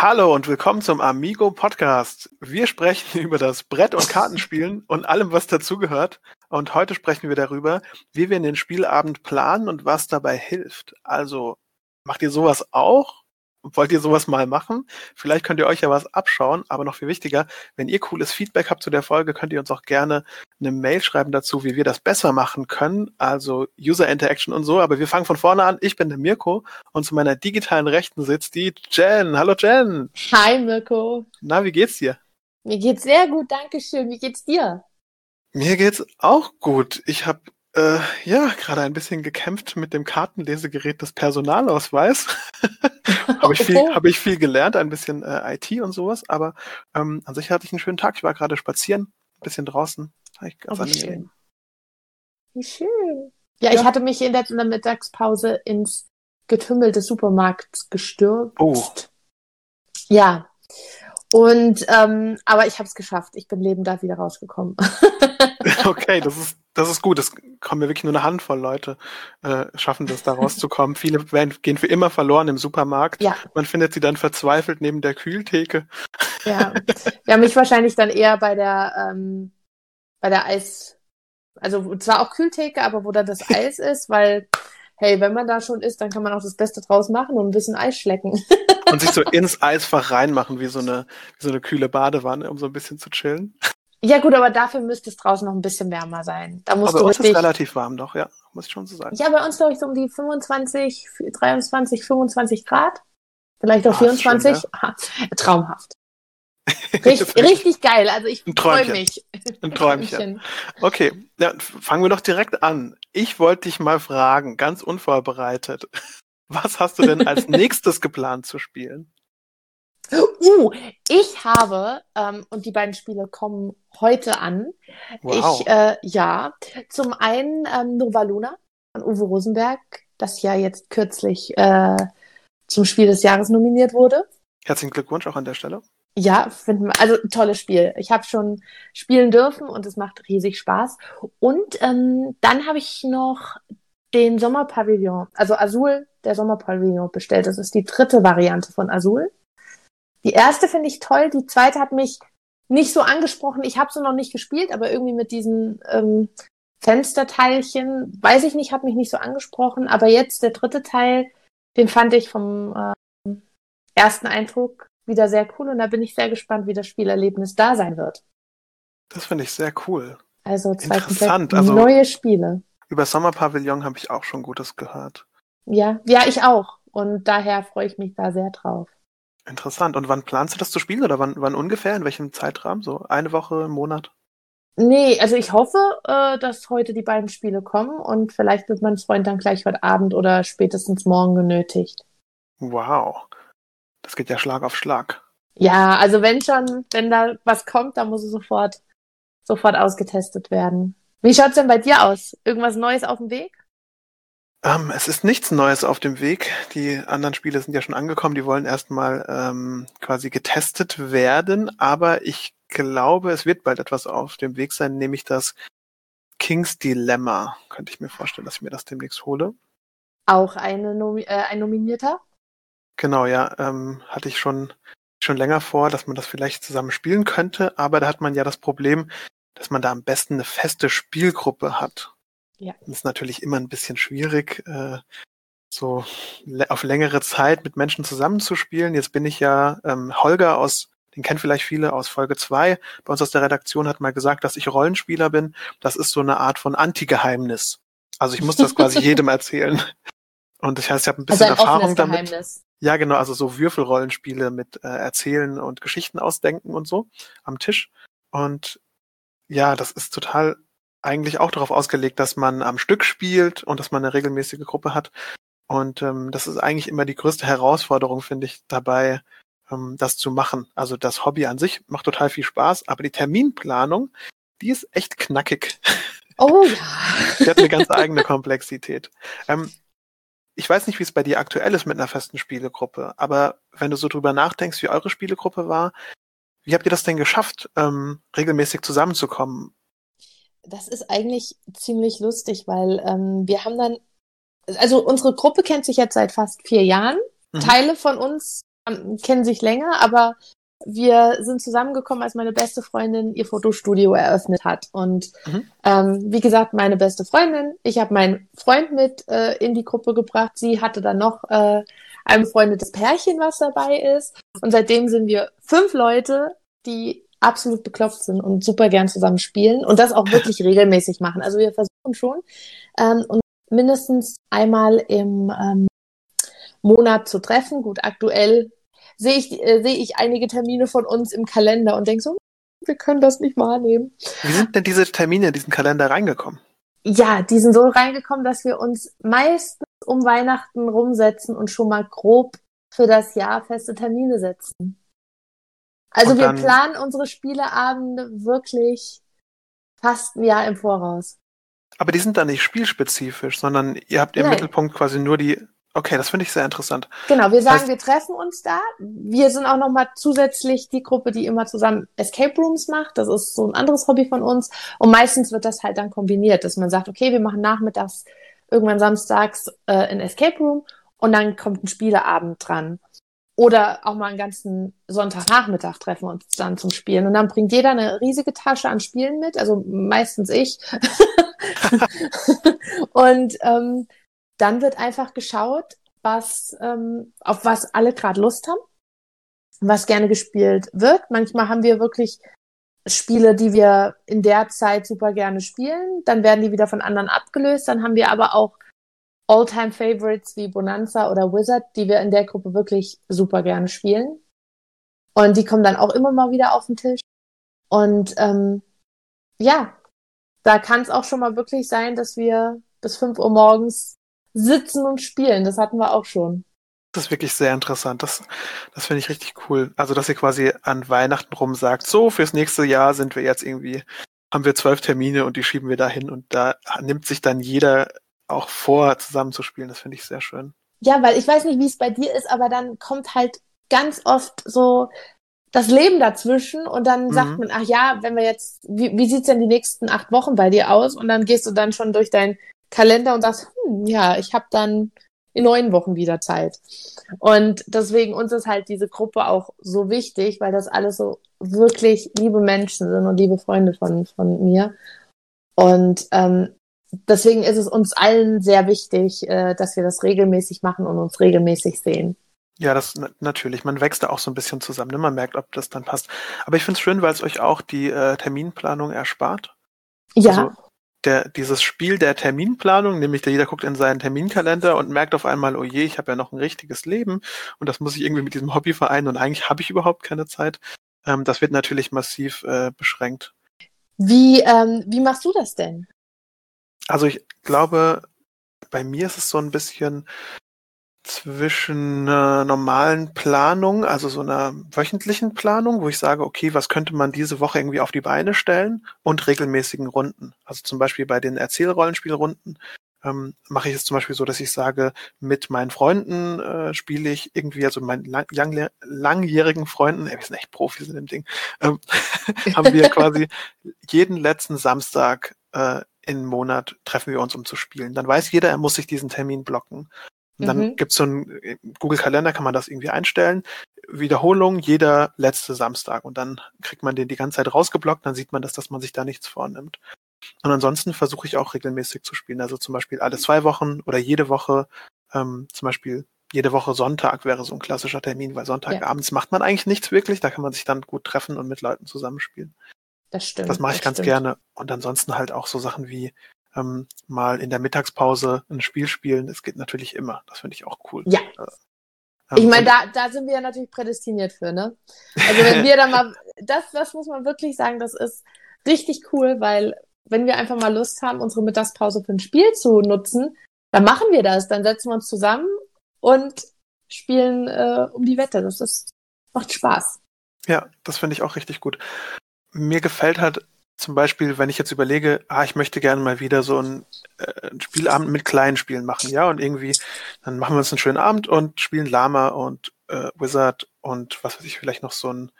Hallo und willkommen zum Amigo Podcast. Wir sprechen über das Brett- und Kartenspielen und allem, was dazugehört. Und heute sprechen wir darüber, wie wir den Spielabend planen und was dabei hilft. Also, macht ihr sowas auch? Wollt ihr sowas mal machen? Vielleicht könnt ihr euch ja was abschauen, aber noch viel wichtiger, wenn ihr cooles Feedback habt zu der Folge, könnt ihr uns auch gerne eine Mail schreiben dazu, wie wir das besser machen können, also User Interaction und so. Aber wir fangen von vorne an. Ich bin der Mirko und zu meiner digitalen Rechten sitzt die Jen. Hallo Jen. Hi Mirko. Na, wie geht's dir? Mir geht's sehr gut, danke schön. Wie geht's dir? Mir geht's auch gut. Ich habe äh, ja, gerade ein bisschen gekämpft mit dem Kartenlesegerät des Personalausweis. habe ich, viel, hab ich viel gelernt, ein bisschen äh, IT und sowas, aber ähm, an sich hatte ich einen schönen Tag. Ich war gerade spazieren, ein bisschen draußen. Ich ganz oh, wie schön. Wie schön. Ja, ja, ich hatte mich in der, in der Mittagspause ins Getümmel des Supermarkts gestürzt. Oh. Ja. Und ähm, aber ich habe es geschafft. Ich bin lebend da wieder rausgekommen. okay, das ist das ist gut. Das kommen ja wirklich nur eine Handvoll Leute, äh, schaffen das da rauszukommen. Viele werden, gehen für immer verloren im Supermarkt. Ja. Man findet sie dann verzweifelt neben der Kühltheke. Ja, ja mich wahrscheinlich dann eher bei der, ähm, bei der Eis, also zwar auch Kühltheke, aber wo da das Eis ist, weil, hey, wenn man da schon ist, dann kann man auch das Beste draus machen und ein bisschen Eis schlecken. und sich so ins Eisfach reinmachen, wie so eine, wie so eine kühle Badewanne, um so ein bisschen zu chillen. Ja gut, aber dafür müsste es draußen noch ein bisschen wärmer sein. Da musst aber du uns richtig... ist relativ warm doch, ja, muss ich schon so sagen. Ja, bei uns glaube ich so um die 25, 23, 25 Grad. Vielleicht auch ah, 24. Schön, ja. Traumhaft. Richtig, richtig geil. Also ich freue mich. Ein Träumchen. Okay, ja, fangen wir doch direkt an. Ich wollte dich mal fragen, ganz unvorbereitet. Was hast du denn als nächstes geplant zu spielen? Uh, ich habe, ähm, und die beiden Spiele kommen heute an. Wow. Ich, äh, ja, zum einen ähm, Nova Luna von Uwe Rosenberg, das ja jetzt kürzlich äh, zum Spiel des Jahres nominiert wurde. Herzlichen Glückwunsch auch an der Stelle. Ja, finden also tolles Spiel. Ich habe schon spielen dürfen und es macht riesig Spaß. Und ähm, dann habe ich noch den Sommerpavillon, also Azul, der Sommerpavillon bestellt. Das ist die dritte Variante von Azul. Die erste finde ich toll, die zweite hat mich nicht so angesprochen. Ich habe sie noch nicht gespielt, aber irgendwie mit diesen ähm, Fensterteilchen, weiß ich nicht, hat mich nicht so angesprochen. Aber jetzt der dritte Teil, den fand ich vom äh, ersten Eindruck wieder sehr cool und da bin ich sehr gespannt, wie das Spielerlebnis da sein wird. Das finde ich sehr cool. Also zwei Interessant. Also, neue Spiele. Über Sommerpavillon habe ich auch schon Gutes gehört. Ja, ja, ich auch. Und daher freue ich mich da sehr drauf. Interessant. Und wann planst du das zu spielen oder wann, wann ungefähr? In welchem Zeitrahmen? So eine Woche, einen Monat? Nee, also ich hoffe, äh, dass heute die beiden Spiele kommen und vielleicht wird mein Freund dann gleich heute Abend oder spätestens morgen genötigt. Wow. Das geht ja Schlag auf Schlag. Ja, also wenn schon, wenn da was kommt, dann muss es sofort, sofort ausgetestet werden. Wie schaut's denn bei dir aus? Irgendwas Neues auf dem Weg? Ähm, es ist nichts Neues auf dem Weg. Die anderen Spiele sind ja schon angekommen. Die wollen erstmal ähm, quasi getestet werden. Aber ich glaube, es wird bald etwas auf dem Weg sein, nämlich das King's Dilemma. Könnte ich mir vorstellen, dass ich mir das demnächst hole. Auch eine Nomi äh, ein Nominierter? Genau, ja. Ähm, hatte ich schon, schon länger vor, dass man das vielleicht zusammen spielen könnte. Aber da hat man ja das Problem, dass man da am besten eine feste Spielgruppe hat. Ja. Das ist natürlich immer ein bisschen schwierig, äh, so auf längere Zeit mit Menschen zusammenzuspielen. Jetzt bin ich ja ähm, Holger aus, den kennen vielleicht viele aus Folge zwei. Bei uns aus der Redaktion hat mal gesagt, dass ich Rollenspieler bin. Das ist so eine Art von Anti-Geheimnis. Also ich muss das quasi jedem erzählen. Und das heißt, ich habe ein bisschen also ein Erfahrung damit. Geheimnis. Ja, genau, also so Würfelrollenspiele mit äh, Erzählen und Geschichten ausdenken und so am Tisch. Und ja, das ist total eigentlich auch darauf ausgelegt, dass man am Stück spielt und dass man eine regelmäßige Gruppe hat. Und ähm, das ist eigentlich immer die größte Herausforderung, finde ich, dabei, ähm, das zu machen. Also das Hobby an sich macht total viel Spaß, aber die Terminplanung, die ist echt knackig. Oh ja. die hat eine ganz eigene Komplexität. Ähm, ich weiß nicht, wie es bei dir aktuell ist mit einer festen Spielegruppe, aber wenn du so drüber nachdenkst, wie eure Spielegruppe war, wie habt ihr das denn geschafft, ähm, regelmäßig zusammenzukommen? Das ist eigentlich ziemlich lustig, weil ähm, wir haben dann, also unsere Gruppe kennt sich jetzt seit fast vier Jahren. Mhm. Teile von uns kennen sich länger, aber wir sind zusammengekommen, als meine beste Freundin ihr Fotostudio eröffnet hat. Und mhm. ähm, wie gesagt, meine beste Freundin, ich habe meinen Freund mit äh, in die Gruppe gebracht. Sie hatte dann noch äh, ein befreundetes Pärchen, was dabei ist. Und seitdem sind wir fünf Leute, die absolut beklopft sind und super gern zusammen spielen und das auch wirklich regelmäßig machen. Also wir versuchen schon ähm, und mindestens einmal im ähm, Monat zu treffen. Gut, aktuell sehe ich, äh, sehe ich einige Termine von uns im Kalender und denke so, wir können das nicht wahrnehmen. Wie sind denn diese Termine in diesen Kalender reingekommen? Ja, die sind so reingekommen, dass wir uns meistens um Weihnachten rumsetzen und schon mal grob für das Jahr feste Termine setzen. Also wir planen unsere Spieleabende wirklich fast ein Jahr im Voraus. Aber die sind dann nicht spielspezifisch, sondern ihr habt im Nein. Mittelpunkt quasi nur die Okay, das finde ich sehr interessant. Genau, wir sagen, heißt, wir treffen uns da. Wir sind auch nochmal zusätzlich die Gruppe, die immer zusammen Escape Rooms macht. Das ist so ein anderes Hobby von uns. Und meistens wird das halt dann kombiniert, dass man sagt, okay, wir machen nachmittags, irgendwann samstags äh, ein Escape Room und dann kommt ein Spieleabend dran. Oder auch mal einen ganzen Sonntagnachmittag treffen uns dann zum Spielen. Und dann bringt jeder eine riesige Tasche an Spielen mit, also meistens ich. und ähm, dann wird einfach geschaut, was, ähm, auf was alle gerade Lust haben, was gerne gespielt wird. Manchmal haben wir wirklich Spiele, die wir in der Zeit super gerne spielen. Dann werden die wieder von anderen abgelöst. Dann haben wir aber auch All-Time Favorites wie Bonanza oder Wizard, die wir in der Gruppe wirklich super gerne spielen. Und die kommen dann auch immer mal wieder auf den Tisch. Und ähm, ja, da kann es auch schon mal wirklich sein, dass wir bis 5 Uhr morgens sitzen und spielen. Das hatten wir auch schon. Das ist wirklich sehr interessant. Das, das finde ich richtig cool. Also, dass ihr quasi an Weihnachten rum sagt, so, fürs nächste Jahr sind wir jetzt irgendwie, haben wir zwölf Termine und die schieben wir dahin und da nimmt sich dann jeder auch vor, zusammen zu spielen. Das finde ich sehr schön. Ja, weil ich weiß nicht, wie es bei dir ist, aber dann kommt halt ganz oft so das Leben dazwischen und dann mhm. sagt man, ach ja, wenn wir jetzt, wie, wie sieht's denn die nächsten acht Wochen bei dir aus? Und dann gehst du dann schon durch dein Kalender und sagst, hm, ja, ich habe dann in neun Wochen wieder Zeit. Und deswegen uns ist halt diese Gruppe auch so wichtig, weil das alles so wirklich liebe Menschen sind und liebe Freunde von, von mir. Und ähm, deswegen ist es uns allen sehr wichtig, äh, dass wir das regelmäßig machen und uns regelmäßig sehen. Ja, das natürlich. Man wächst da auch so ein bisschen zusammen. Ne? Man merkt, ob das dann passt. Aber ich finde es schön, weil es euch auch die äh, Terminplanung erspart. Ja. Also, der, dieses Spiel der Terminplanung, nämlich der jeder guckt in seinen Terminkalender und merkt auf einmal, oh je, ich habe ja noch ein richtiges Leben und das muss ich irgendwie mit diesem Hobby vereinen und eigentlich habe ich überhaupt keine Zeit. Ähm, das wird natürlich massiv äh, beschränkt. Wie, ähm, wie machst du das denn? Also ich glaube, bei mir ist es so ein bisschen, zwischen einer normalen Planung, also so einer wöchentlichen Planung, wo ich sage, okay, was könnte man diese Woche irgendwie auf die Beine stellen und regelmäßigen Runden. Also zum Beispiel bei den Erzählrollenspielrunden ähm, mache ich es zum Beispiel so, dass ich sage, mit meinen Freunden äh, spiele ich irgendwie, also meinen lang, lang, langjährigen Freunden, ey, wir sind echt Profis in dem Ding, ähm, haben wir quasi jeden letzten Samstag äh, im Monat treffen wir uns, um zu spielen. Dann weiß jeder, er muss sich diesen Termin blocken. Und dann mhm. gibt's so ein äh, Google Kalender, kann man das irgendwie einstellen. Wiederholung jeder letzte Samstag. Und dann kriegt man den die ganze Zeit rausgeblockt, dann sieht man das, dass man sich da nichts vornimmt. Und ansonsten versuche ich auch regelmäßig zu spielen. Also zum Beispiel alle zwei Wochen oder jede Woche, ähm, zum Beispiel jede Woche Sonntag wäre so ein klassischer Termin, weil Sonntagabends ja. macht man eigentlich nichts wirklich. Da kann man sich dann gut treffen und mit Leuten zusammenspielen. Das stimmt. Das mache ich ganz stimmt. gerne. Und ansonsten halt auch so Sachen wie ähm, mal in der Mittagspause ein Spiel spielen. Das geht natürlich immer. Das finde ich auch cool. Ja. Äh, ich meine, da, da sind wir ja natürlich prädestiniert für, ne? Also wenn wir da mal, das, das muss man wirklich sagen, das ist richtig cool, weil wenn wir einfach mal Lust haben, unsere Mittagspause für ein Spiel zu nutzen, dann machen wir das. Dann setzen wir uns zusammen und spielen äh, um die Wette. Das ist, macht Spaß. Ja, das finde ich auch richtig gut. Mir gefällt halt zum Beispiel, wenn ich jetzt überlege, ah, ich möchte gerne mal wieder so ein, äh, Spielabend mit kleinen Spielen machen, ja, und irgendwie, dann machen wir uns einen schönen Abend und spielen Lama und äh, Wizard und was weiß ich, vielleicht noch so ein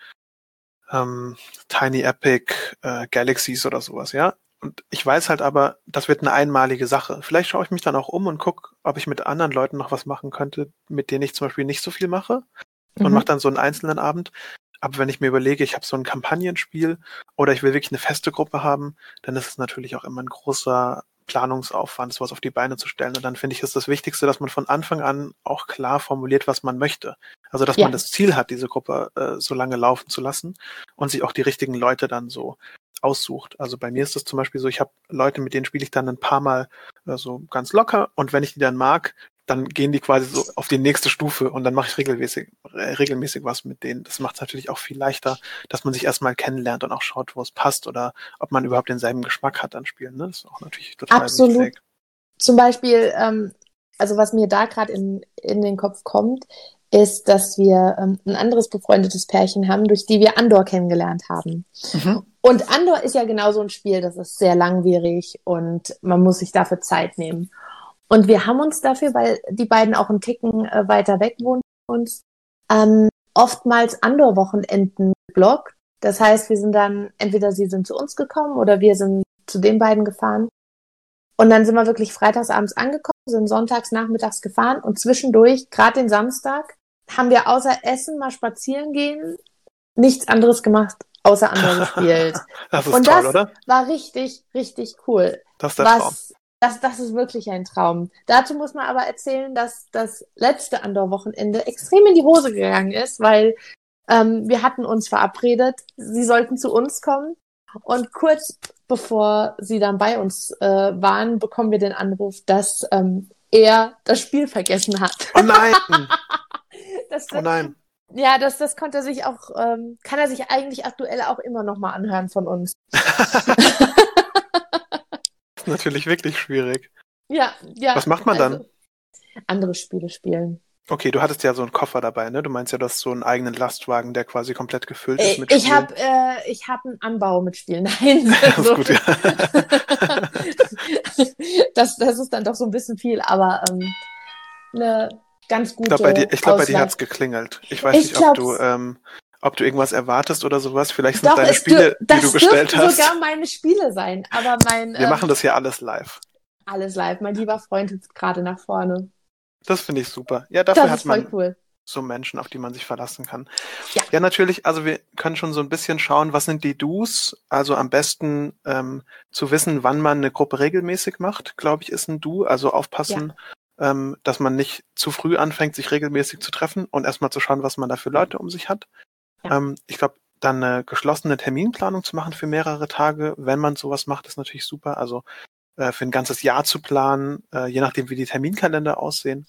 ähm, Tiny Epic äh, Galaxies oder sowas, ja. Und ich weiß halt aber, das wird eine einmalige Sache. Vielleicht schaue ich mich dann auch um und gucke, ob ich mit anderen Leuten noch was machen könnte, mit denen ich zum Beispiel nicht so viel mache. mhm. und mache dann so einen einzelnen Abend. Aber wenn ich mir überlege, ich habe so ein Kampagnenspiel oder ich will wirklich eine feste Gruppe haben, dann ist es natürlich auch immer ein großer Planungsaufwand, sowas auf die Beine zu stellen. Und dann finde ich, ist das Wichtigste, dass man von Anfang an auch klar formuliert, was man möchte. Also, dass ja. man das Ziel hat, diese Gruppe äh, so lange laufen zu lassen und sich auch die richtigen Leute dann so aussucht. Also bei mir ist das zum Beispiel so, ich habe Leute, mit denen spiele ich dann ein paar Mal äh, so ganz locker und wenn ich die dann mag, dann gehen die quasi so auf die nächste Stufe und dann mache ich regelmäßig, regelmäßig was mit denen. Das macht es natürlich auch viel leichter, dass man sich erstmal kennenlernt und auch schaut, wo es passt oder ob man überhaupt denselben Geschmack hat an Spielen. Ne? Das ist auch natürlich total Absolut. Wichtig. Zum Beispiel, ähm, also was mir da gerade in, in den Kopf kommt, ist, dass wir ähm, ein anderes befreundetes Pärchen haben, durch die wir Andor kennengelernt haben. Mhm. Und Andor ist ja genau so ein Spiel, das ist sehr langwierig und man muss sich dafür Zeit nehmen. Und wir haben uns dafür, weil die beiden auch einen Ticken äh, weiter weg wohnen uns, ähm, oftmals Andor-Wochenenden geblockt. Das heißt, wir sind dann, entweder sie sind zu uns gekommen oder wir sind zu den beiden gefahren. Und dann sind wir wirklich freitagsabends angekommen, sind sonntags nachmittags gefahren und zwischendurch, gerade den Samstag, haben wir außer Essen mal spazieren gehen, nichts anderes gemacht, außer andere gespielt. das ist und toll, das oder? war richtig, richtig cool. Das ist der was, Traum. Das, das ist wirklich ein Traum. Dazu muss man aber erzählen, dass das letzte Andor-Wochenende extrem in die Hose gegangen ist, weil ähm, wir hatten uns verabredet, sie sollten zu uns kommen. Und kurz bevor sie dann bei uns äh, waren, bekommen wir den Anruf, dass ähm, er das Spiel vergessen hat. Oh nein! das, oh nein. Ja, das, das konnte er sich auch, ähm, kann er sich eigentlich aktuell auch immer noch mal anhören von uns. natürlich wirklich schwierig. Ja, ja. Was macht man also, dann? Andere Spiele spielen. Okay, du hattest ja so einen Koffer dabei, ne? Du meinst ja, du hast so einen eigenen Lastwagen, der quasi komplett gefüllt ist äh, mit ich Spielen. Hab, äh, ich habe einen Anbau mit Spielen. Nein. das ist gut, ja. das, das ist dann doch so ein bisschen viel, aber ähm, eine ganz gute. Ich glaube, bei dir, glaub, dir hat's geklingelt. Ich weiß ich nicht, ob du ähm, ob du irgendwas erwartest oder sowas. Vielleicht sind Doch, deine Spiele, die du bestellt hast. Das sogar meine Spiele sein, aber mein. Wir ähm, machen das hier alles live. Alles live. Mein lieber Freund sitzt gerade nach vorne. Das finde ich super. Ja, dafür das hat man cool. so Menschen, auf die man sich verlassen kann. Ja. ja, natürlich. Also wir können schon so ein bisschen schauen, was sind die Do's. Also am besten ähm, zu wissen, wann man eine Gruppe regelmäßig macht, glaube ich, ist ein Do. Also aufpassen. Ja. Ähm, dass man nicht zu früh anfängt, sich regelmäßig zu treffen und erstmal zu schauen, was man da für Leute um sich hat. Ja. Ähm, ich glaube, dann eine geschlossene Terminplanung zu machen für mehrere Tage, wenn man sowas macht, ist natürlich super. Also äh, für ein ganzes Jahr zu planen, äh, je nachdem, wie die Terminkalender aussehen.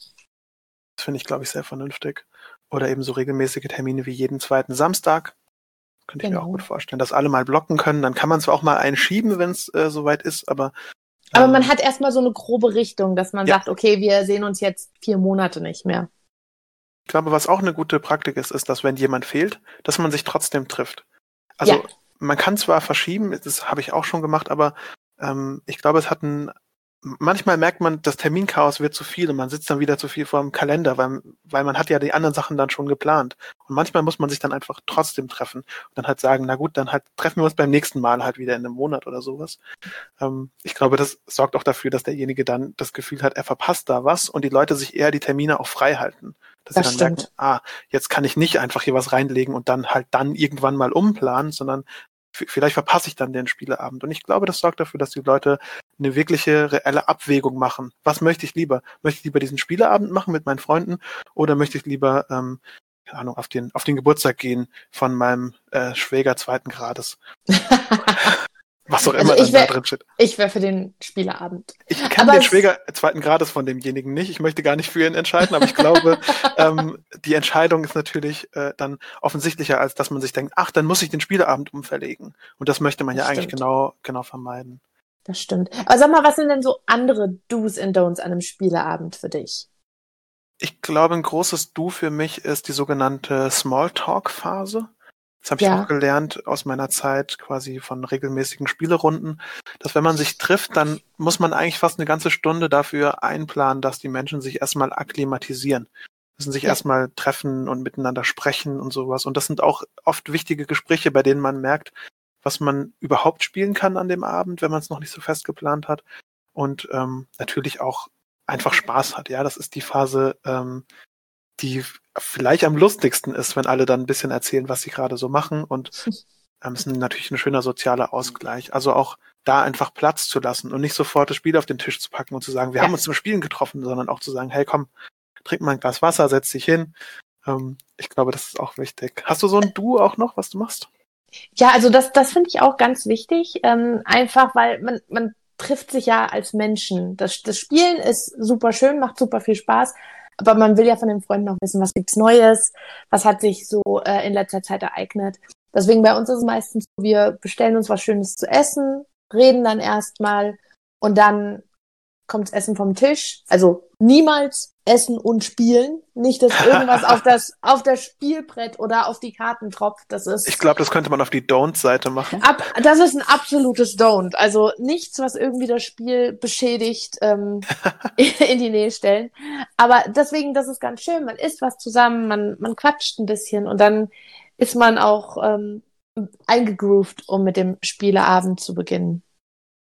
Das finde ich, glaube ich, sehr vernünftig. Oder eben so regelmäßige Termine wie jeden zweiten Samstag. Könnte genau. ich mir auch genau. gut vorstellen, dass alle mal blocken können. Dann kann man zwar auch mal einschieben, wenn es äh, soweit ist, aber. Aber man ähm, hat erstmal so eine grobe Richtung, dass man ja. sagt, okay, wir sehen uns jetzt vier Monate nicht mehr. Ich glaube, was auch eine gute Praktik ist, ist, dass wenn jemand fehlt, dass man sich trotzdem trifft. Also ja. man kann zwar verschieben, das habe ich auch schon gemacht, aber ähm, ich glaube, es hat ein manchmal merkt man, das Terminchaos wird zu viel und man sitzt dann wieder zu viel vor dem Kalender, weil, weil man hat ja die anderen Sachen dann schon geplant. Und manchmal muss man sich dann einfach trotzdem treffen und dann halt sagen, na gut, dann halt treffen wir uns beim nächsten Mal halt wieder in einem Monat oder sowas. Ähm, ich glaube, das sorgt auch dafür, dass derjenige dann das Gefühl hat, er verpasst da was und die Leute sich eher die Termine auch frei halten. Dass das sie dann stimmt. merken, ah, jetzt kann ich nicht einfach hier was reinlegen und dann halt dann irgendwann mal umplanen, sondern vielleicht verpasse ich dann den Spieleabend. Und ich glaube, das sorgt dafür, dass die Leute eine wirkliche, reelle Abwägung machen. Was möchte ich lieber? Möchte ich lieber diesen Spieleabend machen mit meinen Freunden oder möchte ich lieber, ähm, keine Ahnung, auf den, auf den Geburtstag gehen von meinem äh, Schwäger zweiten Grades? Was auch immer also dann wär, da drin steht. Ich wäre für den Spieleabend. Ich kenne den Schwäger zweiten Grades von demjenigen nicht. Ich möchte gar nicht für ihn entscheiden, aber ich glaube, ähm, die Entscheidung ist natürlich äh, dann offensichtlicher, als dass man sich denkt, ach, dann muss ich den Spieleabend umverlegen. Und das möchte man das ja stimmt. eigentlich genau, genau vermeiden. Das stimmt. Aber sag mal, was sind denn so andere Do's and Don'ts an einem Spieleabend für dich? Ich glaube, ein großes Do für mich ist die sogenannte Smalltalk-Phase. Das habe ich Ja. auch gelernt aus meiner Zeit quasi von regelmäßigen Spielerunden, dass wenn man sich trifft, dann muss man eigentlich fast eine ganze Stunde dafür einplanen, dass die Menschen sich erstmal akklimatisieren. Müssen sich Ja. erstmal treffen und miteinander sprechen und sowas. Und das sind auch oft wichtige Gespräche, bei denen man merkt, was man überhaupt spielen kann an dem Abend, wenn man es noch nicht so fest geplant hat. Und ähm, natürlich auch einfach Spaß hat. Ja, das ist die Phase, ähm, die vielleicht am lustigsten ist, wenn alle dann ein bisschen erzählen, was sie gerade so machen und ähm, ist natürlich ein schöner sozialer Ausgleich. Also auch da einfach Platz zu lassen und nicht sofort das Spiel auf den Tisch zu packen und zu sagen, wir ja. haben uns zum Spielen getroffen, sondern auch zu sagen, hey komm, trink mal ein Glas Wasser, setz dich hin. Ähm, ich glaube, das ist auch wichtig. Hast du so ein Du auch noch, was du machst? Ja, also das, das finde ich auch ganz wichtig. Ähm, einfach, weil man, man trifft sich ja als Menschen. Das, das Spielen ist super schön, macht super viel Spaß. Aber man will ja von den Freunden auch wissen, was gibt's Neues, was hat sich so äh, in letzter Zeit ereignet. Deswegen bei uns ist es meistens so, wir bestellen uns was Schönes zu essen, reden dann erstmal und dann kommt's Essen vom Tisch. Also niemals essen und spielen. Nicht, dass irgendwas auf das, auf das Spielbrett oder auf die Karten tropft. Das ist. Ich glaube, das könnte man auf die Don't-Seite machen. Ab, das ist ein absolutes Don't. Also nichts, was irgendwie das Spiel beschädigt, ähm, in die Nähe stellen. Aber deswegen, das ist ganz schön. Man isst was zusammen, man, man quatscht ein bisschen und dann ist man auch ähm, eingegroovt, um mit dem Spieleabend zu beginnen.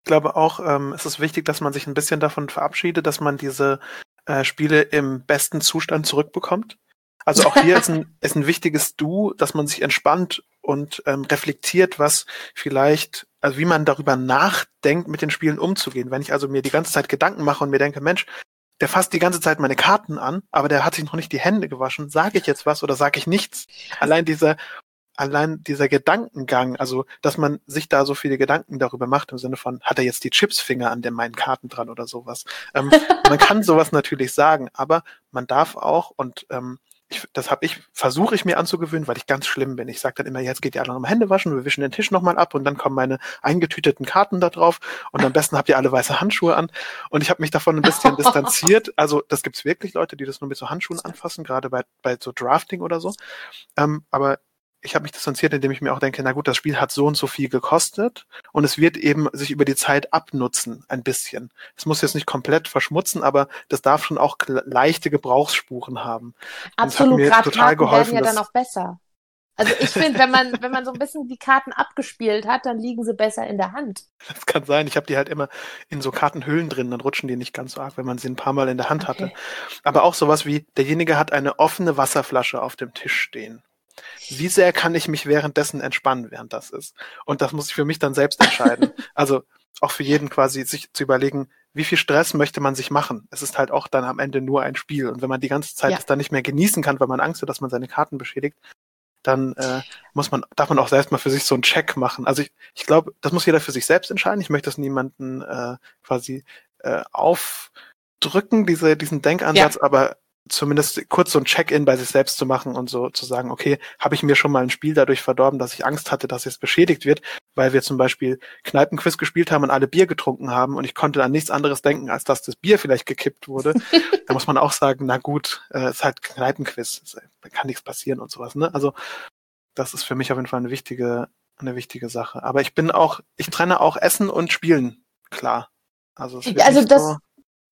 Ich glaube auch, ähm, es ist wichtig, dass man sich ein bisschen davon verabschiedet, dass man diese äh, Spiele im besten Zustand zurückbekommt. Also auch hier ist, ein, ist ein wichtiges Du, dass man sich entspannt und ähm, reflektiert, was vielleicht, also wie man darüber nachdenkt, mit den Spielen umzugehen. Wenn ich also mir die ganze Zeit Gedanken mache und mir denke, Mensch, der fasst die ganze Zeit meine Karten an, aber der hat sich noch nicht die Hände gewaschen. Sage ich jetzt was oder sage ich nichts? Allein dieser allein dieser Gedankengang, also dass man sich da so viele Gedanken darüber macht, im Sinne von, hat er jetzt die Chipsfinger an den meinen Karten dran oder sowas. Ähm, man kann sowas natürlich sagen, aber man darf auch, und ähm, ich, das habe ich, versuche ich mir anzugewöhnen, weil ich ganz schlimm bin. Ich sage dann immer, jetzt geht ihr alle noch mal Hände waschen, wir wischen den Tisch nochmal ab und dann kommen meine eingetüteten Karten da drauf und am besten habt ihr alle weiße Handschuhe an. Und ich habe mich davon ein bisschen distanziert. Also das gibt's wirklich Leute, die das nur mit so Handschuhen anfassen, gerade bei, bei so Drafting oder so. Ähm, aber ich habe mich distanziert, indem ich mir auch denke, na gut, das Spiel hat so und so viel gekostet und es wird eben sich über die Zeit abnutzen, ein bisschen. Es muss jetzt nicht komplett verschmutzen, aber das darf schon auch leichte Gebrauchsspuren haben. Absolut, gerade Karten geholfen, werden ja dann auch besser. Also ich finde, wenn man, wenn man so ein bisschen die Karten abgespielt hat, dann liegen sie besser in der Hand. Das kann sein. Ich habe die halt immer in so Kartenhüllen drin, dann rutschen die nicht ganz so arg, wenn man sie ein paar Mal in der Hand okay. hatte. Aber auch sowas wie, derjenige hat eine offene Wasserflasche auf dem Tisch stehen wie sehr kann ich mich währenddessen entspannen, während das ist? Und das muss ich für mich dann selbst entscheiden. also auch für jeden quasi sich zu überlegen, wie viel Stress möchte man sich machen? Es ist halt auch dann am Ende nur ein Spiel. Und wenn man die ganze Zeit ja. es dann nicht mehr genießen kann, weil man Angst hat, dass man seine Karten beschädigt, dann äh, muss man, darf man auch selbst mal für sich so einen Check machen. Also ich, ich glaube, das muss jeder für sich selbst entscheiden. Ich möchte das niemanden äh, quasi äh, aufdrücken, diese, diesen Denkansatz, ja. aber zumindest kurz so ein Check-in bei sich selbst zu machen und so zu sagen, okay, habe ich mir schon mal ein Spiel dadurch verdorben, dass ich Angst hatte, dass es beschädigt wird, weil wir zum Beispiel Kneipenquiz gespielt haben und alle Bier getrunken haben und ich konnte an nichts anderes denken, als dass das Bier vielleicht gekippt wurde. da muss man auch sagen, na gut, äh, es ist halt Kneipenquiz, da kann nichts passieren und sowas. Ne? Also das ist für mich auf jeden Fall eine wichtige, eine wichtige Sache. Aber ich bin auch, ich trenne auch Essen und Spielen, klar. Also, also das, so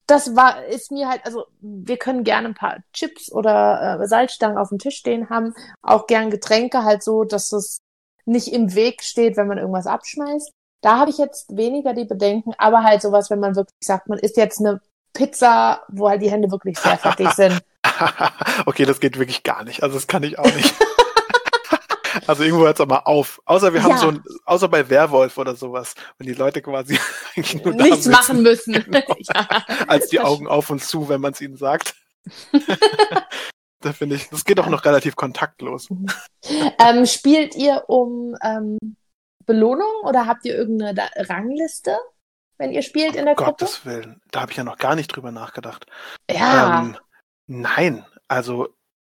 das war, ist mir halt, also wir können gerne ein paar Chips oder äh, Salzstangen auf dem Tisch stehen haben, auch gern Getränke halt so, dass es nicht im Weg steht, wenn man irgendwas abschmeißt. Da habe ich jetzt weniger die Bedenken, aber halt sowas, wenn man wirklich sagt, man isst jetzt eine Pizza, wo halt die Hände wirklich sehr fertig sind. okay, das geht wirklich gar nicht. Also das kann ich auch nicht. Also irgendwo hört es auch mal auf. Außer wir haben ja. so ein, außer bei Werwolf oder sowas, wenn die Leute quasi eigentlich nur nichts machen müssen. Genau. ja. Als die Augen auf und zu, wenn man es ihnen sagt. da finde ich, das geht auch noch relativ kontaktlos. Mhm. Ähm, spielt ihr um ähm, Belohnung oder habt ihr irgendeine Rangliste, wenn ihr spielt in der Gruppe? Gottes Willen, da habe ich ja noch gar nicht drüber nachgedacht. Ja. Ähm, nein, also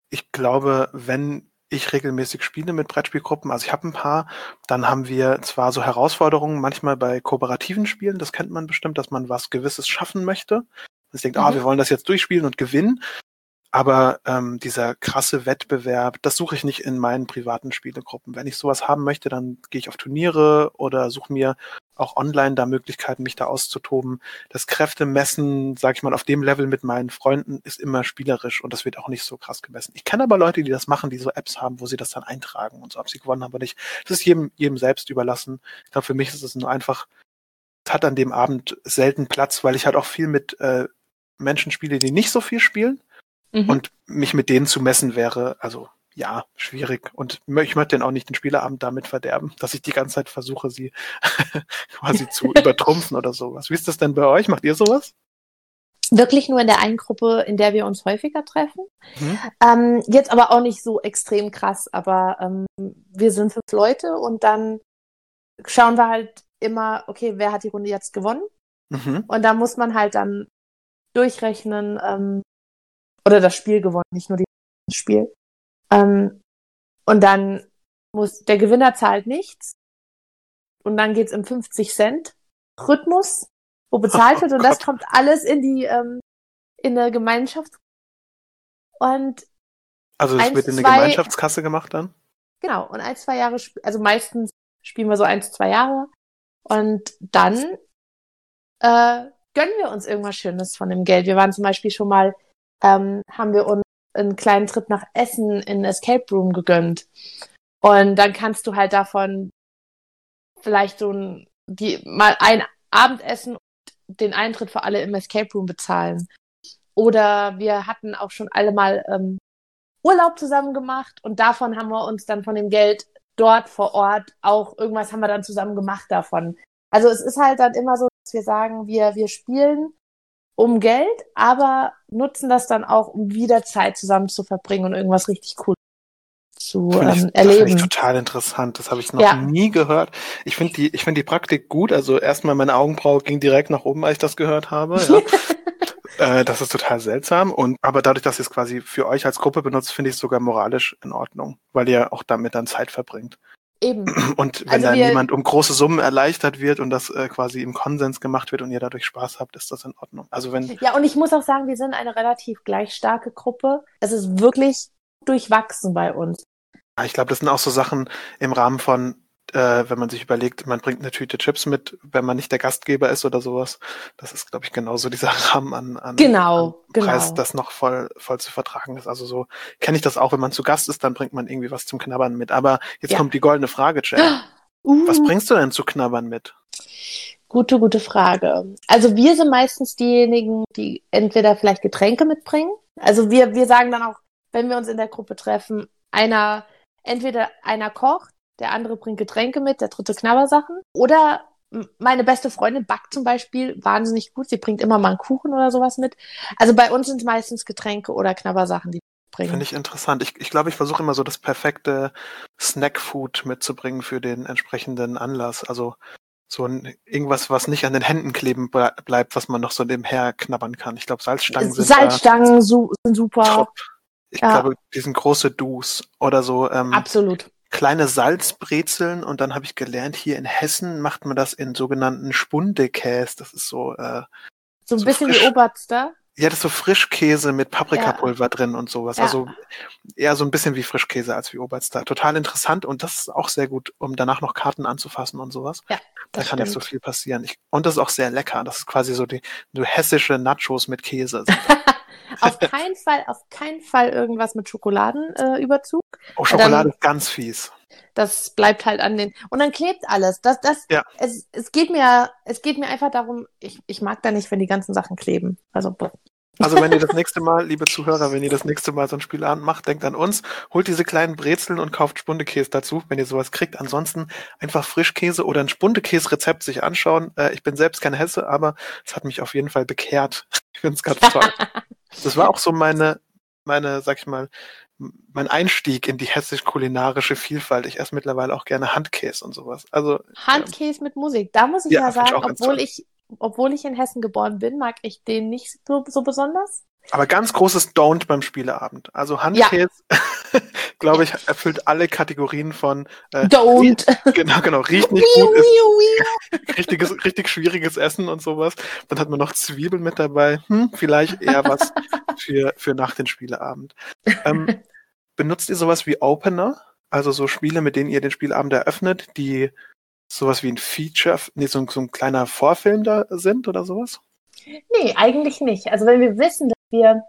ich glaube, wenn ich regelmäßig spiele mit Brettspielgruppen. Also ich habe ein paar. Dann haben wir zwar so Herausforderungen manchmal bei kooperativen Spielen, das kennt man bestimmt, dass man was Gewisses schaffen möchte. Man denkt, ah, mhm. ah, wir wollen das jetzt durchspielen und gewinnen. Aber ähm, dieser krasse Wettbewerb, das suche ich nicht in meinen privaten Spielegruppen. Wenn ich sowas haben möchte, dann gehe ich auf Turniere oder suche mir auch online da Möglichkeiten, mich da auszutoben. Das Kräftemessen, sag ich mal, auf dem Level mit meinen Freunden ist immer spielerisch und das wird auch nicht so krass gemessen. Ich kenne aber Leute, die das machen, die so Apps haben, wo sie das dann eintragen und so, ob sie gewonnen haben oder nicht. Das ist jedem, jedem selbst überlassen. Ich glaube, für mich ist es nur einfach, es hat an dem Abend selten Platz, weil ich halt auch viel mit äh, Menschen spiele, die nicht so viel spielen Mhm. Und mich mit denen zu messen wäre, also ja, schwierig. Und ich möchte dann auch nicht den Spieleabend damit verderben, dass ich die ganze Zeit versuche, sie quasi zu übertrumpfen oder sowas. Wie ist das denn bei euch? Macht ihr sowas? Wirklich nur in der einen Gruppe, in der wir uns häufiger treffen. Mhm. Ähm, jetzt aber auch nicht so extrem krass, aber ähm, wir sind fünf Leute und dann schauen wir halt immer, okay, wer hat die Runde jetzt gewonnen? Mhm. Und da muss man halt dann durchrechnen, ähm, oder das Spiel gewonnen, nicht nur das Spiel. Ähm, und dann muss, der Gewinner zahlt nichts. Und dann geht's im 50 Cent Rhythmus, wo bezahlt wird. Und das kommt alles in die, ähm, in der Gemeinschaft. Und also es wird in eine Gemeinschaftskasse gemacht dann? Genau. Und ein, zwei Jahre, also meistens spielen wir so eins, zwei Jahre. Und dann äh, gönnen wir uns irgendwas Schönes von dem Geld. Wir waren zum Beispiel schon mal, ähm, haben wir uns einen kleinen Trip nach Essen in Escape Room gegönnt. Und dann kannst du halt davon vielleicht so ein, die, mal ein Abendessen und den Eintritt für alle im Escape Room bezahlen. Oder wir hatten auch schon alle mal ähm, Urlaub zusammen gemacht und davon haben wir uns dann von dem Geld dort vor Ort auch irgendwas haben wir dann zusammen gemacht davon. Also es ist halt dann immer so, dass wir sagen, wir, wir spielen um Geld, aber nutzen das dann auch, um wieder Zeit zusammen zu verbringen und irgendwas richtig cool zu ähm, ich, erleben. Das finde ich total interessant. Das habe ich noch ja. nie gehört. Ich finde die, ich finde die Praktik gut. Also erstmal meine Augenbraue ging direkt nach oben, als ich das gehört habe. Ja. äh, das ist total seltsam. Und aber dadurch, dass ihr es quasi für euch als Gruppe benutzt, finde ich es sogar moralisch in Ordnung, weil ihr auch damit dann Zeit verbringt. Eben. Und wenn also dann jemand um große Summen erleichtert wird und das äh, quasi im Konsens gemacht wird und ihr dadurch Spaß habt, ist das in Ordnung. Also wenn ja, und ich muss auch sagen, wir sind eine relativ gleich starke Gruppe. Es ist wirklich durchwachsen bei uns. Ich glaube, das sind auch so Sachen im Rahmen von äh, wenn man sich überlegt, man bringt eine Tüte Chips mit, wenn man nicht der Gastgeber ist oder sowas. Das ist, glaube ich, genauso dieser Rahmen an, an, genau, an Preis, genau. das noch voll, voll zu vertragen ist. Also so kenne ich das auch, wenn man zu Gast ist, dann bringt man irgendwie was zum Knabbern mit. Aber jetzt ja. kommt die goldene Frage, Jay. Uh. Was bringst du denn zu knabbern mit? Gute, gute Frage. Also wir sind meistens diejenigen, die entweder vielleicht Getränke mitbringen. Also wir, wir sagen dann auch, wenn wir uns in der Gruppe treffen, einer, entweder einer kocht der andere bringt Getränke mit, der dritte Knabbersachen. Oder meine beste Freundin backt zum Beispiel wahnsinnig gut. Sie bringt immer mal einen Kuchen oder sowas mit. Also bei uns sind es meistens Getränke oder Knabbersachen, die bringen. Finde ich interessant. Ich, ich glaube, ich versuche immer so das perfekte Snackfood mitzubringen für den entsprechenden Anlass. Also so ein, irgendwas, was nicht an den Händen kleben bleibt, was man noch so nebenher knabbern kann. Ich glaube, Salzstangen sind Salzstangen su sind super. Top. Ich ja. glaube, die sind große Dus oder so. Ähm, Absolut kleine Salzbrezeln und dann habe ich gelernt, hier in Hessen macht man das in sogenannten Spundekäse. Das ist so äh, so ein so bisschen frisch, wie Oberster. Ja, das ist so Frischkäse mit Paprikapulver ja. drin und sowas. Ja. Also eher so ein bisschen wie Frischkäse als wie Oberster. Total interessant und das ist auch sehr gut, um danach noch Karten anzufassen und sowas. Ja, da kann stimmt. so viel passieren. Ich, und das ist auch sehr lecker. Das ist quasi so die so hessische Nachos mit Käse. auf keinen Fall, auf keinen Fall irgendwas mit Schokoladenüberzug. Äh, oh, Schokolade ist ganz fies. Das bleibt halt an den. Und dann klebt alles. Das, das, ja. es, es geht mir, es geht mir einfach darum, ich, ich mag da nicht, wenn die ganzen Sachen kleben. Also, also wenn ihr das nächste Mal, liebe Zuhörer, wenn ihr das nächste Mal so ein Spielabend macht, denkt an uns, holt diese kleinen Brezeln und kauft Spundekäse dazu, wenn ihr sowas kriegt. Ansonsten einfach Frischkäse oder ein Spundekäse-Rezept sich anschauen. Äh, ich bin selbst kein Hesse, aber es hat mich auf jeden Fall bekehrt. Ich finde es ganz toll. Das war auch so meine, meine, sag ich mal, mein Einstieg in die hessisch-kulinarische Vielfalt. Ich esse mittlerweile auch gerne Handkäse und sowas. Also Handkäse ähm, mit Musik. Da muss ich ja, ja sagen, ich obwohl ich, obwohl ich in Hessen geboren bin, mag ich den nicht so, so besonders. Aber ganz großes Don't beim Spieleabend. Also Handkäse, ja. glaube ich, erfüllt alle Kategorien von äh, Don't. Genau, genau, riecht nicht gut, ist richtiges, richtig schwieriges Essen und sowas. Dann hat man noch Zwiebeln mit dabei. Hm, vielleicht eher was für, für nach den Spieleabend. Ähm, benutzt ihr sowas wie Opener? Also so Spiele, mit denen ihr den Spielabend eröffnet, die sowas wie ein Feature, nee, so, so ein kleiner Vorfilm da sind oder sowas? Nee, eigentlich nicht. Also wenn wir wissen, dass wir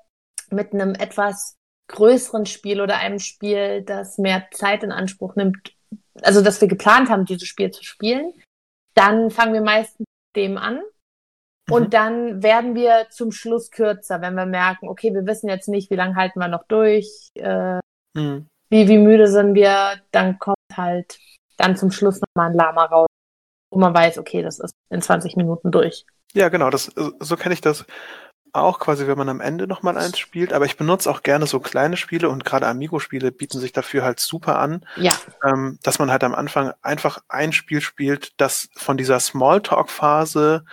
mit einem etwas größeren Spiel oder einem Spiel, das mehr Zeit in Anspruch nimmt, also dass wir geplant haben, dieses Spiel zu spielen, dann fangen wir meistens mit dem an. Und mhm. dann werden wir zum Schluss kürzer, wenn wir merken, okay, wir wissen jetzt nicht, wie lange halten wir noch durch, äh, mhm. wie, wie müde sind wir, dann kommt halt dann zum Schluss nochmal ein Lama raus, wo man weiß, okay, das ist in 20 Minuten durch. Ja, genau, das, so kenne ich das auch quasi, wenn man am Ende nochmal eins spielt, aber ich benutze auch gerne so kleine Spiele und gerade Amigo-Spiele bieten sich dafür halt super an, ja. ähm, dass man halt am Anfang einfach ein Spiel spielt, das von dieser Smalltalk-Phase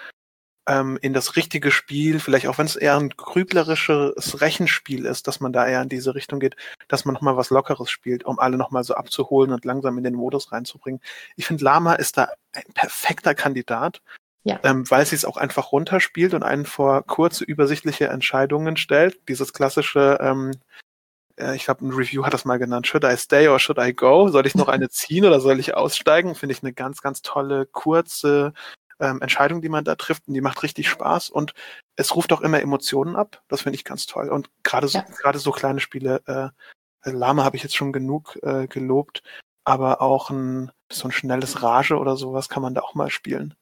ähm, in das richtige Spiel, vielleicht auch wenn es eher ein grüblerisches Rechenspiel ist, dass man da eher in diese Richtung geht, dass man nochmal was Lockeres spielt, um alle nochmal so abzuholen und langsam in den Modus reinzubringen. Ich finde, Lama ist da ein perfekter Kandidat, ja. ähm, weil sie es auch einfach runterspielt und einen vor kurze, übersichtliche Entscheidungen stellt. Dieses klassische, ähm, äh, ich glaube, ein Review hat das mal genannt, should I stay or should I go? Soll ich noch eine ziehen oder soll ich aussteigen? Finde ich eine ganz, ganz tolle, kurze ähm, Entscheidung, die man da trifft und die macht richtig Spaß und es ruft auch immer Emotionen ab. Das finde ich ganz toll. Und gerade so, ja. gerade so kleine Spiele, äh, Lama habe ich jetzt schon genug äh, gelobt, aber auch ein so ein schnelles Rage oder sowas kann man da auch mal spielen.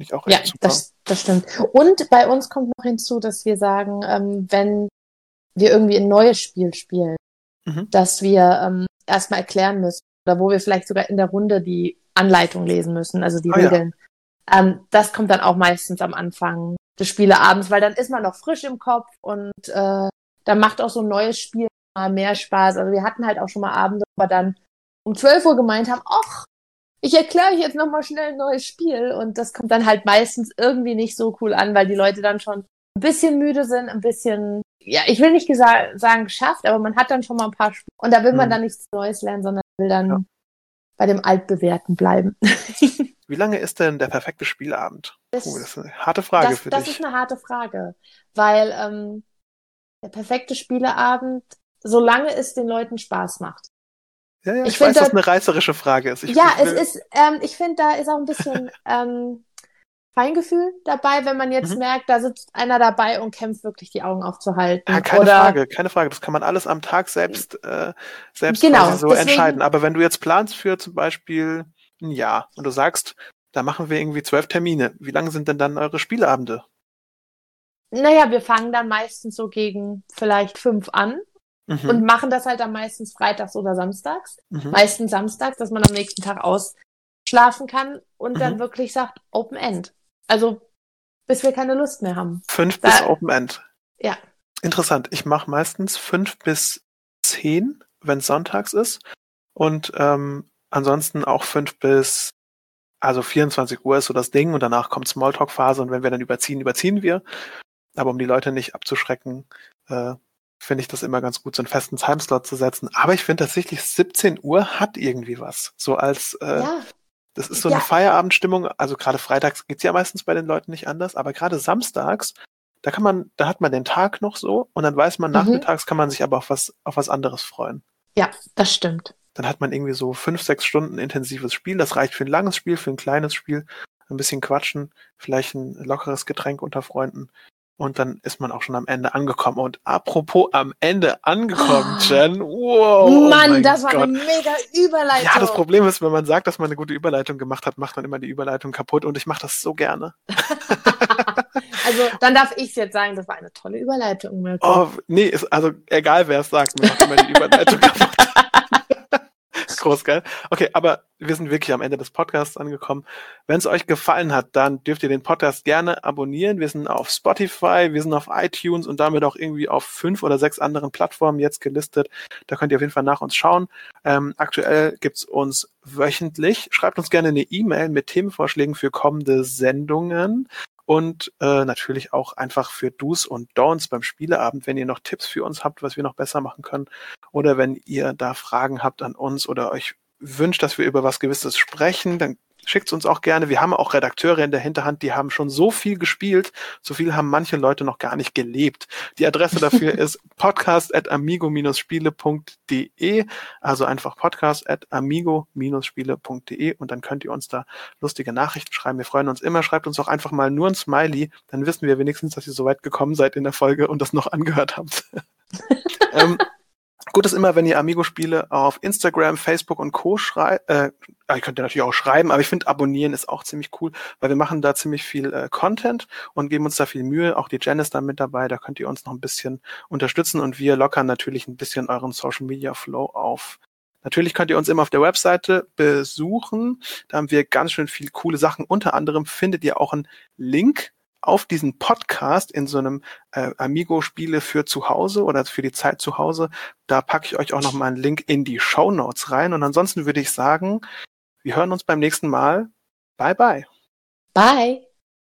Ich auch echt ja, super. Das, das stimmt. Und bei uns kommt noch hinzu, dass wir sagen, ähm, wenn wir irgendwie ein neues Spiel spielen, mhm. dass wir ähm, erstmal erklären müssen oder wo wir vielleicht sogar in der Runde die Anleitung lesen müssen, also die oh, Regeln. Ja. Ähm, das kommt dann auch meistens am Anfang des Spieleabends, weil dann ist man noch frisch im Kopf und äh, dann macht auch so ein neues Spiel mal mehr Spaß. Also wir hatten halt auch schon mal Abende, wo wir dann um 12 Uhr gemeint haben, ach, ich erkläre euch jetzt nochmal schnell ein neues Spiel und das kommt dann halt meistens irgendwie nicht so cool an, weil die Leute dann schon ein bisschen müde sind, ein bisschen, ja, ich will nicht sagen geschafft, aber man hat dann schon mal ein paar Spiele und da will man mhm. dann nichts Neues lernen, sondern will dann ja. bei dem Altbewährten bleiben. Wie lange ist denn der perfekte Spielabend? Das, oh, das ist eine harte Frage das, für das dich. Das ist eine harte Frage, weil ähm, der perfekte Spieleabend, solange es den Leuten Spaß macht. Ja, ja, ich, ich weiß, da, dass eine reißerische Frage ist. Ich, ja, ich es ist, ähm, ich finde, da ist auch ein bisschen ähm, Feingefühl dabei, wenn man jetzt mhm. merkt, da sitzt einer dabei und kämpft wirklich die Augen aufzuhalten. Ja, keine Oder, Frage, keine Frage. Das kann man alles am Tag selbst, äh, selbst genau, so deswegen, entscheiden. Aber wenn du jetzt planst für zum Beispiel ein Jahr und du sagst, da machen wir irgendwie zwölf Termine, wie lange sind denn dann eure Spieleabende? Naja, wir fangen dann meistens so gegen vielleicht fünf an mhm. und machen das halt dann meistens freitags oder samstags. Mhm. Meistens samstags, dass man am nächsten Tag ausschlafen kann und mhm. dann wirklich sagt Open End. Also bis wir keine Lust mehr haben. Fünf da, bis Open End. Ja. Interessant. Ich mache meistens fünf bis zehn, wenn es sonntags ist. Und ähm, ansonsten auch fünf bis, also 24 Uhr ist so das Ding und danach kommt Smalltalk-Phase und wenn wir dann überziehen, überziehen wir. Aber um die Leute nicht abzuschrecken, äh, finde ich das immer ganz gut, so einen festen Timeslot zu setzen. Aber ich finde tatsächlich 17 Uhr hat irgendwie was. So als äh, ja. das ist so eine ja. Feierabendstimmung. Also gerade freitags geht's ja meistens bei den Leuten nicht anders, aber gerade samstags, da kann man, da hat man den Tag noch so und dann weiß man, mhm. nachmittags kann man sich aber auf was, auf was anderes freuen. Ja, das stimmt. Dann hat man irgendwie so fünf, sechs Stunden intensives Spiel. Das reicht für ein langes Spiel, für ein kleines Spiel. Ein bisschen quatschen, vielleicht ein lockeres Getränk unter Freunden. Und dann ist man auch schon am Ende angekommen. Und apropos am Ende angekommen, oh. Jen. Wow. Mann, oh das war Gott. eine mega Überleitung. Ja, das Problem ist, wenn man sagt, dass man eine gute Überleitung gemacht hat, macht man immer die Überleitung kaputt. Und ich mache das so gerne. also, dann darf ich jetzt sagen, das war eine tolle Überleitung. Mirko. Oh, nee, ist, also egal wer es sagt, man macht immer die Überleitung kaputt. Groß, geil. Okay, aber wir sind wirklich am Ende des Podcasts angekommen. Wenn es euch gefallen hat, dann dürft ihr den Podcast gerne abonnieren. Wir sind auf Spotify, wir sind auf iTunes und damit auch irgendwie auf fünf oder sechs anderen Plattformen jetzt gelistet. Da könnt ihr auf jeden Fall nach uns schauen. Ähm, aktuell gibt's uns wöchentlich. Schreibt uns gerne eine E-Mail mit Themenvorschlägen für kommende Sendungen und äh, natürlich auch einfach für Do's und Don'ts beim Spieleabend, wenn ihr noch Tipps für uns habt, was wir noch besser machen können oder wenn ihr da Fragen habt an uns oder euch wünscht, dass wir über was Gewisses sprechen, dann schickt uns auch gerne. Wir haben auch Redakteure in der Hinterhand, die haben schon so viel gespielt, so viel haben manche Leute noch gar nicht gelebt. Die Adresse dafür ist podcast.amigo-spiele.de, also einfach podcast.amigo-spiele.de und dann könnt ihr uns da lustige Nachrichten schreiben. Wir freuen uns immer. Schreibt uns auch einfach mal nur ein Smiley, dann wissen wir wenigstens, dass ihr so weit gekommen seid in der Folge und das noch angehört habt. ähm, Gut ist immer, wenn ihr Amigo-Spiele auf Instagram, Facebook und Co. schreibt. Äh, ihr könnt ja natürlich auch schreiben, aber ich finde, abonnieren ist auch ziemlich cool, weil wir machen da ziemlich viel äh, Content und geben uns da viel Mühe. Auch die Jen ist da mit dabei, da könnt ihr uns noch ein bisschen unterstützen und wir lockern natürlich ein bisschen euren Social Media Flow auf. Natürlich könnt ihr uns immer auf der Webseite besuchen. Da haben wir ganz schön viel coole Sachen. Unter anderem findet ihr auch einen Link auf diesen Podcast in so einem äh, Amigo-Spiele für zu Hause oder für die Zeit zu Hause. Da packe ich euch auch noch mal einen Link in die Show Notes rein. Und ansonsten würde ich sagen, wir hören uns beim nächsten Mal. Bye bye. Bye.